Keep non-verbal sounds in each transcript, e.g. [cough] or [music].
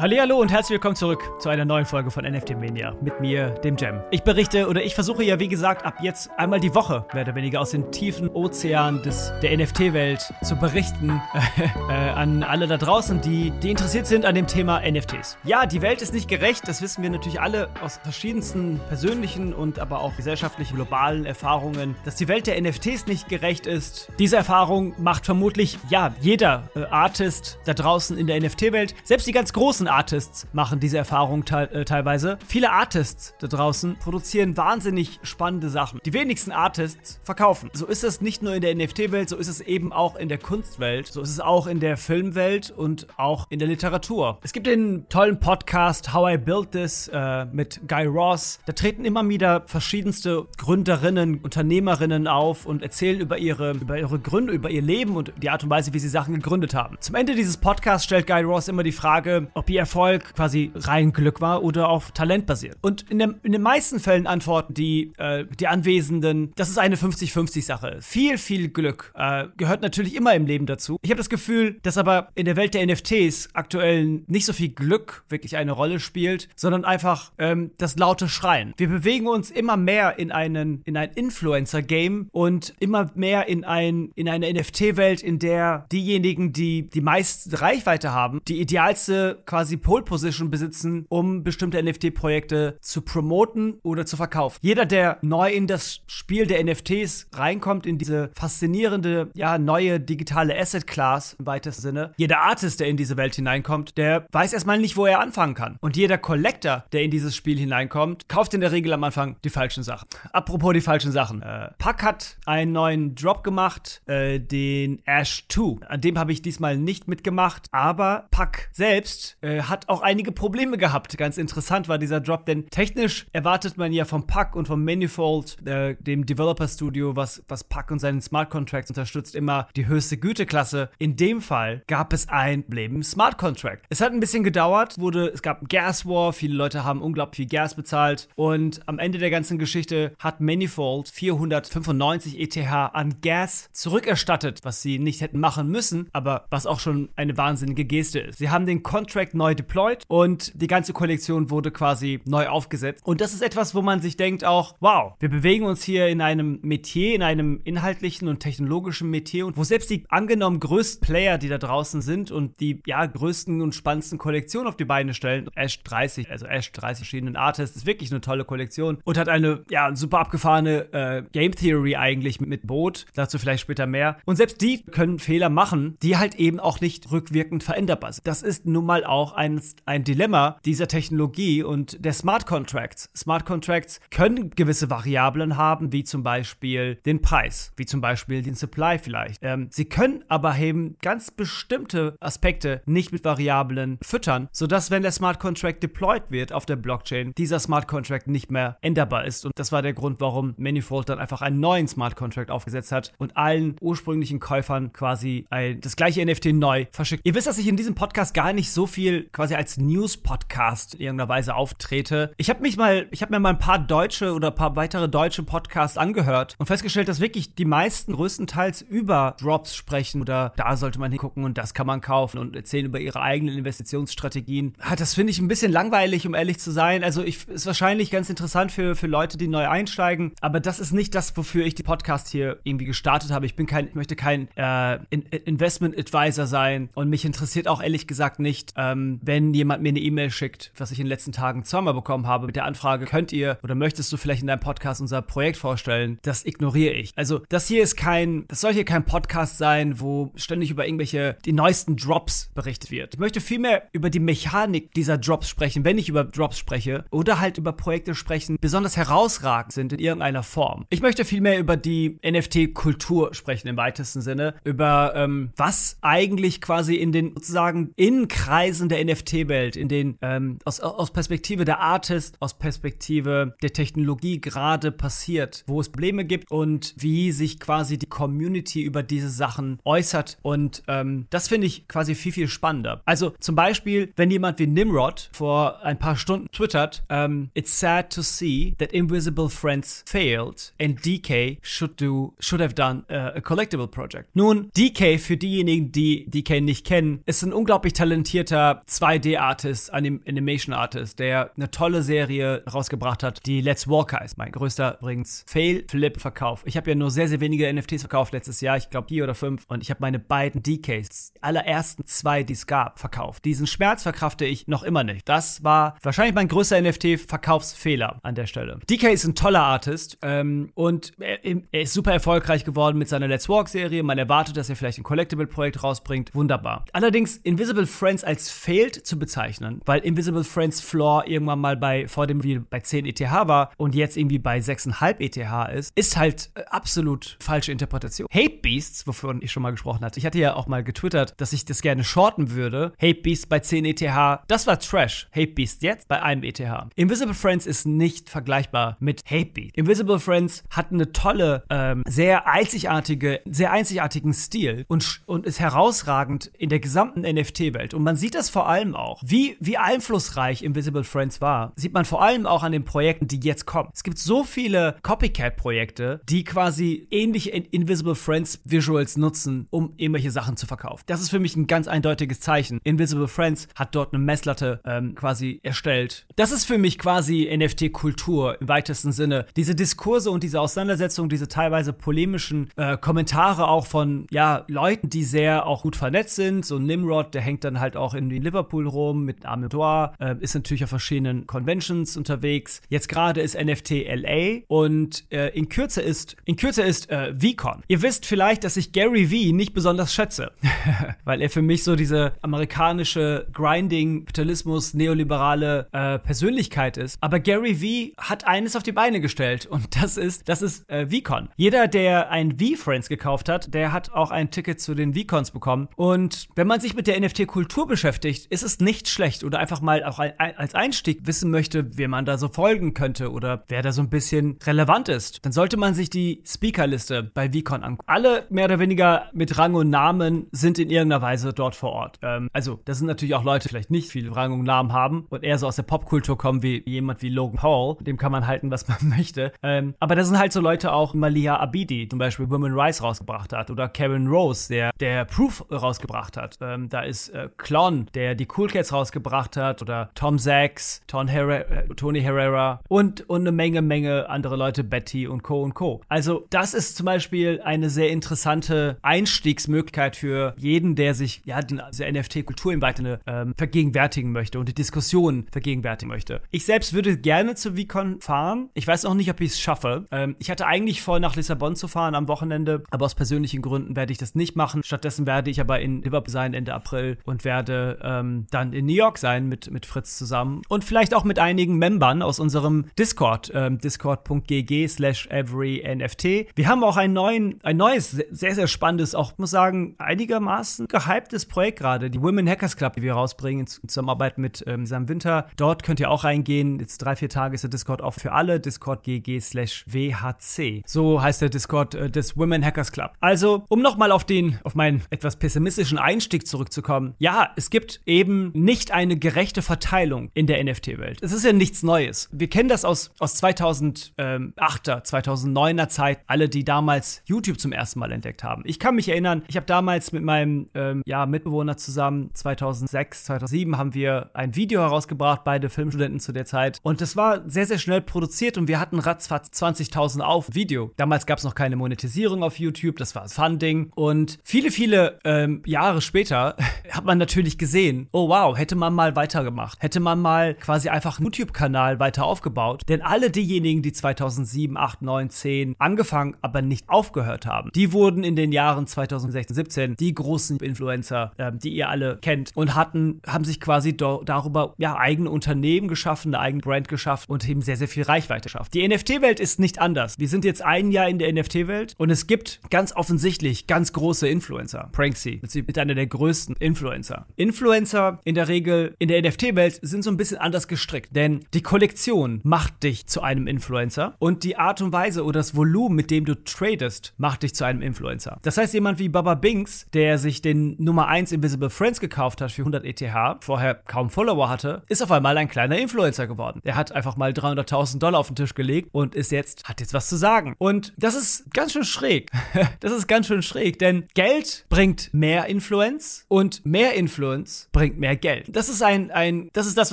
Hallo und herzlich willkommen zurück zu einer neuen Folge von NFT Mania mit mir, dem Jam. Ich berichte oder ich versuche ja, wie gesagt, ab jetzt einmal die Woche, mehr oder weniger, aus den tiefen Ozeanen des, der NFT-Welt zu berichten [laughs] äh, an alle da draußen, die, die interessiert sind an dem Thema NFTs. Ja, die Welt ist nicht gerecht, das wissen wir natürlich alle aus verschiedensten persönlichen und aber auch gesellschaftlichen, globalen Erfahrungen, dass die Welt der NFTs nicht gerecht ist. Diese Erfahrung macht vermutlich, ja, jeder äh, Artist da draußen in der NFT-Welt, selbst die ganz großen Artists machen diese Erfahrung te äh, teilweise. Viele Artists da draußen produzieren wahnsinnig spannende Sachen. Die wenigsten Artists verkaufen. So ist es nicht nur in der NFT-Welt, so ist es eben auch in der Kunstwelt, so ist es auch in der Filmwelt und auch in der Literatur. Es gibt den tollen Podcast How I Built This äh, mit Guy Ross. Da treten immer wieder verschiedenste Gründerinnen, Unternehmerinnen auf und erzählen über ihre, über ihre Gründe, über ihr Leben und die Art und Weise, wie sie Sachen gegründet haben. Zum Ende dieses Podcasts stellt Guy Ross immer die Frage, ob ihr Erfolg quasi rein Glück war oder auf Talent basiert. Und in, der, in den meisten Fällen antworten die, äh, die Anwesenden, das ist eine 50-50-Sache. Viel, viel Glück äh, gehört natürlich immer im Leben dazu. Ich habe das Gefühl, dass aber in der Welt der NFTs aktuell nicht so viel Glück wirklich eine Rolle spielt, sondern einfach ähm, das laute Schreien. Wir bewegen uns immer mehr in einen in ein Influencer-Game und immer mehr in ein in eine NFT-Welt, in der diejenigen, die die meiste Reichweite haben, die idealste quasi Pole Position besitzen, um bestimmte NFT-Projekte zu promoten oder zu verkaufen. Jeder, der neu in das Spiel der NFTs reinkommt, in diese faszinierende, ja, neue digitale Asset-Class im weitesten Sinne, jeder Artist, der in diese Welt hineinkommt, der weiß erstmal nicht, wo er anfangen kann. Und jeder Collector, der in dieses Spiel hineinkommt, kauft in der Regel am Anfang die falschen Sachen. Apropos die falschen Sachen. Äh, Puck hat einen neuen Drop gemacht, äh, den Ash 2. An dem habe ich diesmal nicht mitgemacht, aber Puck selbst äh, hat auch einige Probleme gehabt. Ganz interessant war dieser Drop, denn technisch erwartet man ja vom Puck und vom Manifold, äh, dem Developer Studio, was, was Puck und seinen Smart Contracts unterstützt, immer die höchste Güteklasse. In dem Fall gab es ein Leben Smart Contract. Es hat ein bisschen gedauert, wurde, es gab Gas War, viele Leute haben unglaublich viel Gas bezahlt und am Ende der ganzen Geschichte hat Manifold 495 ETH an Gas zurückerstattet, was sie nicht hätten machen müssen, aber was auch schon eine wahnsinnige Geste ist. Sie haben den Contract neu deployed und die ganze Kollektion wurde quasi neu aufgesetzt. Und das ist etwas, wo man sich denkt auch, wow, wir bewegen uns hier in einem Metier, in einem inhaltlichen und technologischen Metier und wo selbst die angenommen größten Player, die da draußen sind und die ja größten und spannendsten Kollektionen auf die Beine stellen, Ash 30, also Ash 30 verschiedenen Artists, ist wirklich eine tolle Kollektion und hat eine ja super abgefahrene äh, Game Theory eigentlich mit, mit Boot, dazu vielleicht später mehr. Und selbst die können Fehler machen, die halt eben auch nicht rückwirkend veränderbar sind. Das ist nun mal auch ein, ein Dilemma dieser Technologie und der Smart Contracts. Smart Contracts können gewisse Variablen haben, wie zum Beispiel den Preis, wie zum Beispiel den Supply vielleicht. Ähm, sie können aber eben ganz bestimmte Aspekte nicht mit Variablen füttern, sodass, wenn der Smart Contract deployed wird auf der Blockchain, dieser Smart Contract nicht mehr änderbar ist. Und das war der Grund, warum Manifold dann einfach einen neuen Smart Contract aufgesetzt hat und allen ursprünglichen Käufern quasi ein, das gleiche NFT neu verschickt. Ihr wisst, dass ich in diesem Podcast gar nicht so viel quasi als News-Podcast in irgendeiner Weise auftrete. Ich habe mich mal, ich habe mir mal ein paar deutsche oder ein paar weitere deutsche Podcasts angehört und festgestellt, dass wirklich die meisten größtenteils über Drops sprechen oder da sollte man hingucken und das kann man kaufen und erzählen über ihre eigenen Investitionsstrategien. Ah, das finde ich ein bisschen langweilig, um ehrlich zu sein. Also ich, ist wahrscheinlich ganz interessant für, für Leute, die neu einsteigen, aber das ist nicht das, wofür ich die Podcast hier irgendwie gestartet habe. Ich bin kein, ich möchte kein äh, in, Investment Advisor sein und mich interessiert auch ehrlich gesagt nicht, ähm, wenn jemand mir eine E-Mail schickt, was ich in den letzten Tagen zweimal bekommen habe, mit der Anfrage, könnt ihr oder möchtest du vielleicht in deinem Podcast unser Projekt vorstellen? Das ignoriere ich. Also das hier ist kein, das soll hier kein Podcast sein, wo ständig über irgendwelche, die neuesten Drops berichtet wird. Ich möchte vielmehr über die Mechanik dieser Drops sprechen, wenn ich über Drops spreche oder halt über Projekte sprechen, besonders herausragend sind in irgendeiner Form. Ich möchte vielmehr über die NFT-Kultur sprechen im weitesten Sinne, über ähm, was eigentlich quasi in den sozusagen Innenkreisen der NFT-Welt, in den ähm, aus, aus Perspektive der Artist, aus Perspektive der Technologie gerade passiert, wo es Probleme gibt und wie sich quasi die Community über diese Sachen äußert. Und ähm, das finde ich quasi viel, viel spannender. Also zum Beispiel, wenn jemand wie Nimrod vor ein paar Stunden twittert, ähm, It's sad to see that Invisible Friends failed and DK should do should have done uh, a collectible project. Nun, DK für diejenigen, die DK nicht kennen, ist ein unglaublich talentierter 2D-Artist, Anim Animation-Artist, der eine tolle Serie rausgebracht hat, die Let's Walk heißt. Mein größter übrigens Fail-Flip-Verkauf. Ich habe ja nur sehr, sehr wenige NFTs verkauft letztes Jahr. Ich glaube vier oder fünf. Und ich habe meine beiden DKs, allerersten zwei, die es gab, verkauft. Diesen Schmerz verkrafte ich noch immer nicht. Das war wahrscheinlich mein größter NFT-Verkaufsfehler an der Stelle. DK ist ein toller Artist ähm, und er, er, ist super erfolgreich geworden mit seiner Let's Walk-Serie. Man erwartet, dass er vielleicht ein Collectible-Projekt rausbringt. Wunderbar. Allerdings Invisible Friends als failed zu bezeichnen, weil Invisible Friends Floor irgendwann mal bei vor dem Video bei 10 ETH war und jetzt irgendwie bei 6,5 ETH ist, ist halt äh, absolut falsche Interpretation. Hate Beasts, wovon ich schon mal gesprochen hatte. Ich hatte ja auch mal getwittert, dass ich das gerne shorten würde. Hate Beasts bei 10 ETH, das war Trash. Hate Beasts jetzt bei einem ETH. Invisible Friends ist nicht vergleichbar mit Hate Beasts. Invisible Friends hat eine tolle, ähm, sehr einzigartige, sehr einzigartigen Stil und, und ist herausragend in der gesamten NFT-Welt. Und man sieht das vor allem auch, wie, wie einflussreich Invisible Friends war, sieht man vor allem auch an den Projekten, die jetzt kommen. Es gibt so viele Copycat-Projekte, die quasi ähnliche Invisible Friends Visuals nutzen, um irgendwelche Sachen zu verkaufen. Das ist für mich ein ganz eindeutiges Zeichen. Invisible Friends hat dort eine Messlatte ähm, quasi erstellt. Das ist für mich quasi NFT-Kultur im weitesten Sinne. Diese Diskurse und diese Auseinandersetzungen, diese teilweise polemischen äh, Kommentare auch von ja Leuten, die sehr auch gut vernetzt sind. So Nimrod, der hängt dann halt auch in Liverpool rum mit Amador, äh, ist natürlich auf verschiedenen Conventions unterwegs. Jetzt gerade ist NFT LA und äh, in Kürze ist in Kürze ist äh, VCon. Ihr wisst vielleicht, dass ich Gary V nicht besonders schätze, [laughs] weil er für mich so diese amerikanische Grinding, Kapitalismus, neoliberale äh, Persönlichkeit ist. Aber Gary V hat eines auf die Beine gestellt und das ist das ist äh, VCon. Jeder, der ein V-Friends gekauft hat, der hat auch ein Ticket zu den VCons bekommen. Und wenn man sich mit der NFT-Kultur beschäftigt, ist es nicht schlecht oder einfach mal auch als Einstieg wissen möchte, wer man da so folgen könnte oder wer da so ein bisschen relevant ist, dann sollte man sich die Speakerliste bei VCon angucken. Alle mehr oder weniger mit Rang und Namen sind in irgendeiner Weise dort vor Ort. Ähm, also, das sind natürlich auch Leute, die vielleicht nicht viel Rang und Namen haben und eher so aus der Popkultur kommen wie jemand wie Logan Paul. Dem kann man halten, was man [laughs] möchte. Ähm, aber da sind halt so Leute auch, Malia Abidi zum Beispiel Women Rise rausgebracht hat oder Karen Rose, der, der Proof rausgebracht hat. Ähm, da ist äh, Klon, der die Cool Cats rausgebracht hat oder Tom Sachs, Tom Herrera, äh, Tony Herrera und, und eine Menge, Menge andere Leute, Betty und Co. und Co. Also das ist zum Beispiel eine sehr interessante Einstiegsmöglichkeit für jeden, der sich ja diese NFT-Kultur im Weiteren ähm, vergegenwärtigen möchte und die Diskussion vergegenwärtigen möchte. Ich selbst würde gerne zu VCon fahren. Ich weiß auch nicht, ob ich es schaffe. Ähm, ich hatte eigentlich vor, nach Lissabon zu fahren am Wochenende, aber aus persönlichen Gründen werde ich das nicht machen. Stattdessen werde ich aber in Liverpool sein Ende April und werde ähm, dann in New York sein mit, mit Fritz zusammen und vielleicht auch mit einigen Membern aus unserem Discord, ähm, discord.gg slash everynft. Wir haben auch einen neuen, ein neues, sehr, sehr spannendes, auch muss sagen, einigermaßen gehyptes Projekt gerade, die Women Hackers Club, die wir rausbringen in Zusammenarbeit mit ähm, Sam Winter. Dort könnt ihr auch reingehen. Jetzt drei, vier Tage ist der Discord auch für alle. Discord.gg slash WHC. So heißt der Discord äh, des Women Hackers Club. Also, um nochmal auf den, auf meinen etwas pessimistischen Einstieg zurückzukommen. Ja, es gibt eben nicht eine gerechte Verteilung in der NFT-Welt. Es ist ja nichts Neues. Wir kennen das aus, aus 2008er, 2009er Zeit, alle, die damals YouTube zum ersten Mal entdeckt haben. Ich kann mich erinnern, ich habe damals mit meinem ähm, ja, Mitbewohner zusammen, 2006, 2007, haben wir ein Video herausgebracht, beide Filmstudenten zu der Zeit. Und das war sehr, sehr schnell produziert und wir hatten ratzfatz 20.000 auf Video. Damals gab es noch keine Monetisierung auf YouTube, das war Funding. Und viele, viele ähm, Jahre später [laughs] hat man natürlich gesehen, oh wow, hätte man mal weitergemacht. Hätte man mal quasi einfach einen YouTube-Kanal weiter aufgebaut. Denn alle diejenigen, die 2007, 8, 9, 10 angefangen, aber nicht aufgehört haben, die wurden in den Jahren 2016, 17 die großen Influencer, äh, die ihr alle kennt und hatten, haben sich quasi darüber ja eigene Unternehmen geschaffen, eine eigene Brand geschaffen und eben sehr, sehr viel Reichweite geschaffen. Die NFT-Welt ist nicht anders. Wir sind jetzt ein Jahr in der NFT-Welt und es gibt ganz offensichtlich ganz große Influencer. Pranksy mit einer der größten Influencer. Influencer in der Regel in der NFT-Welt sind so ein bisschen anders gestrickt, denn die Kollektion macht dich zu einem Influencer und die Art und Weise oder das Volumen, mit dem du tradest, macht dich zu einem Influencer. Das heißt, jemand wie Baba Binks, der sich den Nummer 1 Invisible Friends gekauft hat für 100 ETH, vorher kaum Follower hatte, ist auf einmal ein kleiner Influencer geworden. Er hat einfach mal 300.000 Dollar auf den Tisch gelegt und ist jetzt, hat jetzt was zu sagen. Und das ist ganz schön schräg. [laughs] das ist ganz schön schräg, denn Geld bringt mehr Influenz und mehr Influenz bringt mehr Geld. Das ist ein, ein, das ist das,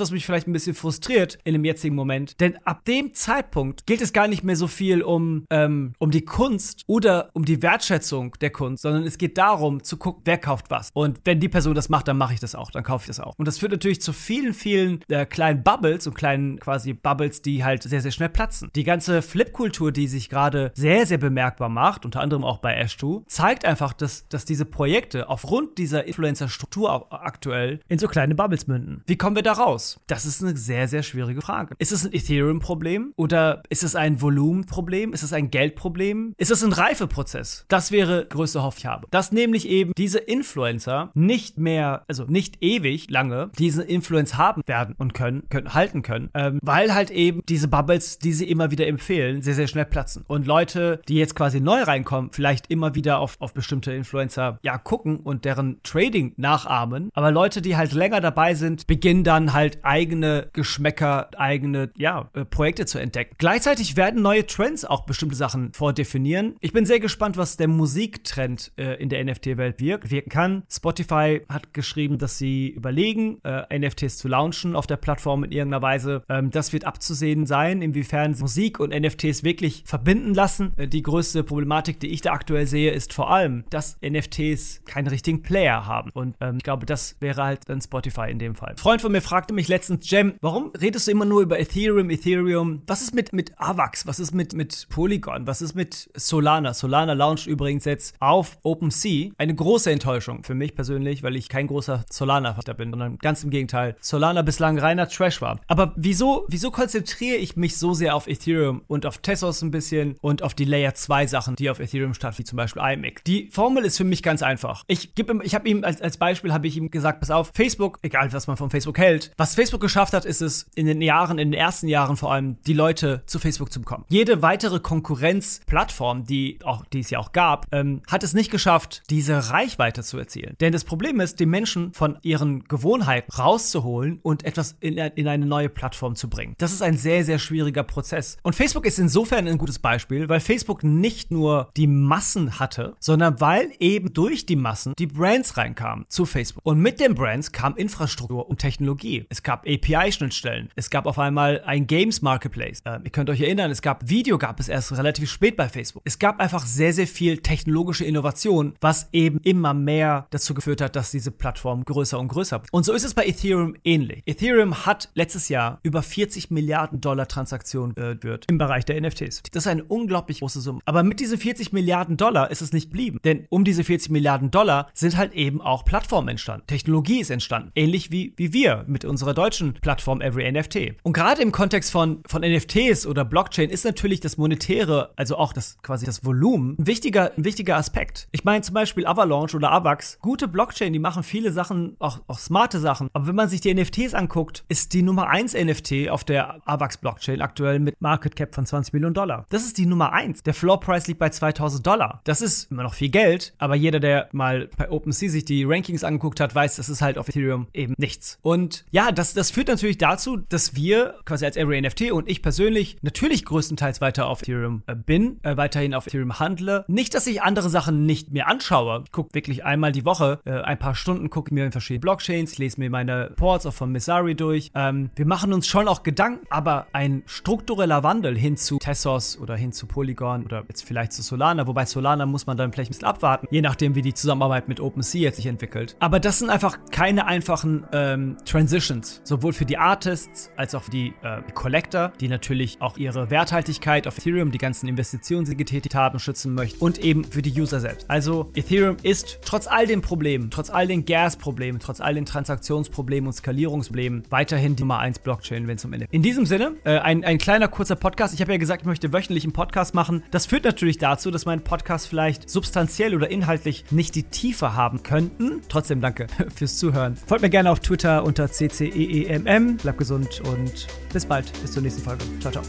was mich vielleicht ein bisschen frustriert in dem jetzigen Moment. Denn ab dem Zeitpunkt gilt es gar nicht mehr so viel um, ähm, um die Kunst oder um die Wertschätzung der Kunst, sondern es geht darum zu gucken, wer kauft was. Und wenn die Person das macht, dann mache ich das auch, dann kaufe ich das auch. Und das führt natürlich zu vielen, vielen äh, kleinen Bubbles und kleinen quasi Bubbles, die halt sehr, sehr schnell platzen. Die ganze Flip-Kultur, die sich gerade sehr, sehr bemerkbar macht, unter anderem auch bei Ash2, zeigt einfach, dass, dass diese Projekte aufgrund dieser Influencer-Struktur aktuell in so kleine Bubbles münden. Wie kommen wir da raus? Das ist eine sehr, sehr schwierige Frage. Ist es ein Ethereum-Problem oder ist es ein Volumenproblem? Ist es ein Geldproblem? Ist es ein Reifeprozess? Das wäre größte Hoffnung, ich habe. Dass nämlich eben diese Influencer nicht mehr, also nicht ewig lange, diese Influence haben werden und können, können halten können, ähm, weil halt eben diese Bubbles, die sie immer wieder empfehlen, sehr, sehr schnell platzen. Und Leute, die jetzt quasi neu reinkommen, vielleicht immer wieder auf, auf bestimmte Influencer ja gucken und deren Trading nachahmen. Aber Leute, die halt länger dabei sind, beginnen dann halt eigene Geschmäcker, eigene ja, äh, Projekte zu entdecken. Gleichzeitig werden neue Trends auch bestimmte Sachen vordefinieren. Ich bin sehr gespannt, was der Musiktrend äh, in der NFT-Welt wirkt, wirken kann. Spotify hat geschrieben, dass sie überlegen, äh, NFTs zu launchen auf der Plattform in irgendeiner Weise. Ähm, das wird abzusehen sein, inwiefern Musik und NFTs wirklich verbinden lassen. Äh, die größte Problematik, die ich da aktuell sehe, ist vor allem, dass NFTs keinen richtigen Player haben. Und ähm, ich glaube, das wäre halt dann Spotify in dem Fall. Ein Freund von mir fragte mich letztens, Jem, warum redest du immer nur über Ethereum, Ethereum? Was ist mit, mit AVAX? Was ist mit, mit Polygon? Was ist mit Solana? Solana launcht übrigens jetzt auf OpenSea. Eine große Enttäuschung für mich persönlich, weil ich kein großer Solana-Vater bin, sondern ganz im Gegenteil. Solana bislang reiner Trash war. Aber wieso, wieso konzentriere ich mich so sehr auf Ethereum und auf Tessos ein bisschen und auf die Layer 2 Sachen, die auf Ethereum stattfinden, wie zum Beispiel IMIC? Die Formel ist für mich ganz einfach. Ich ihm, ich habe ihm als, als Beispiel habe ich ihm gesagt, pass auf, Facebook, egal was man von Facebook hält, was Facebook geschafft hat, ist es in den Jahren, in den ersten Jahren vor allem, die Leute zu Facebook zu bekommen. Jede weitere Konkurrenzplattform, die auch, die es ja auch gab, ähm, hat es nicht geschafft, diese Reichweite zu erzielen. Denn das Problem ist, die Menschen von ihren Gewohnheiten rauszuholen und etwas in, in eine neue Plattform zu bringen. Das ist ein sehr, sehr schwieriger Prozess. Und Facebook ist insofern ein gutes Beispiel, weil Facebook nicht nur die Massen hatte, sondern weil eben durch die Massen die Brands reinkamen zu Facebook. Und mit den Brands kam Infrastruktur und Technologie. Es gab API-Schnittstellen. Es gab auf einmal ein Games Marketplace. Äh, ihr könnt euch erinnern, es gab Video, gab es erst relativ spät bei Facebook. Es gab einfach sehr, sehr viel technologische Innovation, was eben immer mehr dazu geführt hat, dass diese Plattform größer und größer. Und so ist es bei Ethereum ähnlich. Ethereum hat letztes Jahr über 40 Milliarden Dollar Transaktionen äh, im Bereich der NFTs. Das ist eine unglaublich große Summe. Aber mit diesen 40 Milliarden Dollar ist es nicht blieben. Denn um diese 40 Milliarden Dollar sind halt eben auch Plattformen entstanden. Technologie ist entstanden. Ähnlich wie, wie wir mit unserer deutschen Plattform Every NFT. Und gerade im Kontext von, von NFTs oder Blockchain ist natürlich das Monetäre, also auch das quasi das Volumen, ein wichtiger, ein wichtiger Aspekt. Ich meine zum Beispiel Avalanche oder Avax, gute Blockchain, die machen viele Sachen, auch, auch smarte Sachen. Aber wenn man sich die NFTs anguckt, ist die Nummer 1 NFT auf der Avax Blockchain aktuell mit Market Cap von 20 Millionen Dollar. Das ist die Nummer 1. Der Floor Price liegt bei 2000 Dollar. Das ist immer noch viel Geld, aber jeder, der mal bei OpenSea sich die Rankings angeguckt hat, weiß, das ist halt auf Ethereum eben nichts. Und ja, das, das führt natürlich dazu, dass wir quasi als Every NFT und ich persönlich natürlich größtenteils weiter auf Ethereum äh, bin, äh, weiterhin auf Ethereum handle. Nicht, dass ich andere Sachen nicht mehr anschaue. Ich gucke wirklich einmal die Woche, äh, ein paar Stunden gucke mir in verschiedene Blockchains, lese mir meine Ports auch von Messari durch. Ähm, wir machen uns schon auch Gedanken, aber ein struktureller Wandel hin zu Tessos oder hin zu Polygon oder jetzt vielleicht zu Solana, wobei Solana muss man dann vielleicht ein bisschen abwarten, je nachdem, wie die Zusammenarbeit mit OpenSea jetzt sich entwickelt. Aber das sind einfach keine einfachen ähm, Transitions, sowohl für die Artists als auch für die äh, Collector, die natürlich auch ihre Werthaltigkeit auf Ethereum, die ganzen Investitionen, die sie getätigt haben, schützen möchten und eben für die User selbst. Also Ethereum ist trotz all den Problemen, trotz all den Gas-Problemen, trotz all den Transaktionsproblemen und Skalierungsproblemen weiterhin die Nummer 1 Blockchain, wenn es um NFT. In diesem Sinne, äh, ein, ein kleiner kurzer Podcast. Ich habe ja gesagt, ich möchte wöchentlich einen Podcast machen. Das führt natürlich dazu, dass mein Podcast vielleicht substanziell oder inhaltlich nicht die Tiefe haben könnten. Trotzdem danke [laughs] fürs Zuhören. Folgt mir gerne auf Twitter unter CCEEMM. Bleibt gesund und bis bald. Bis zur nächsten Folge. Ciao, ciao.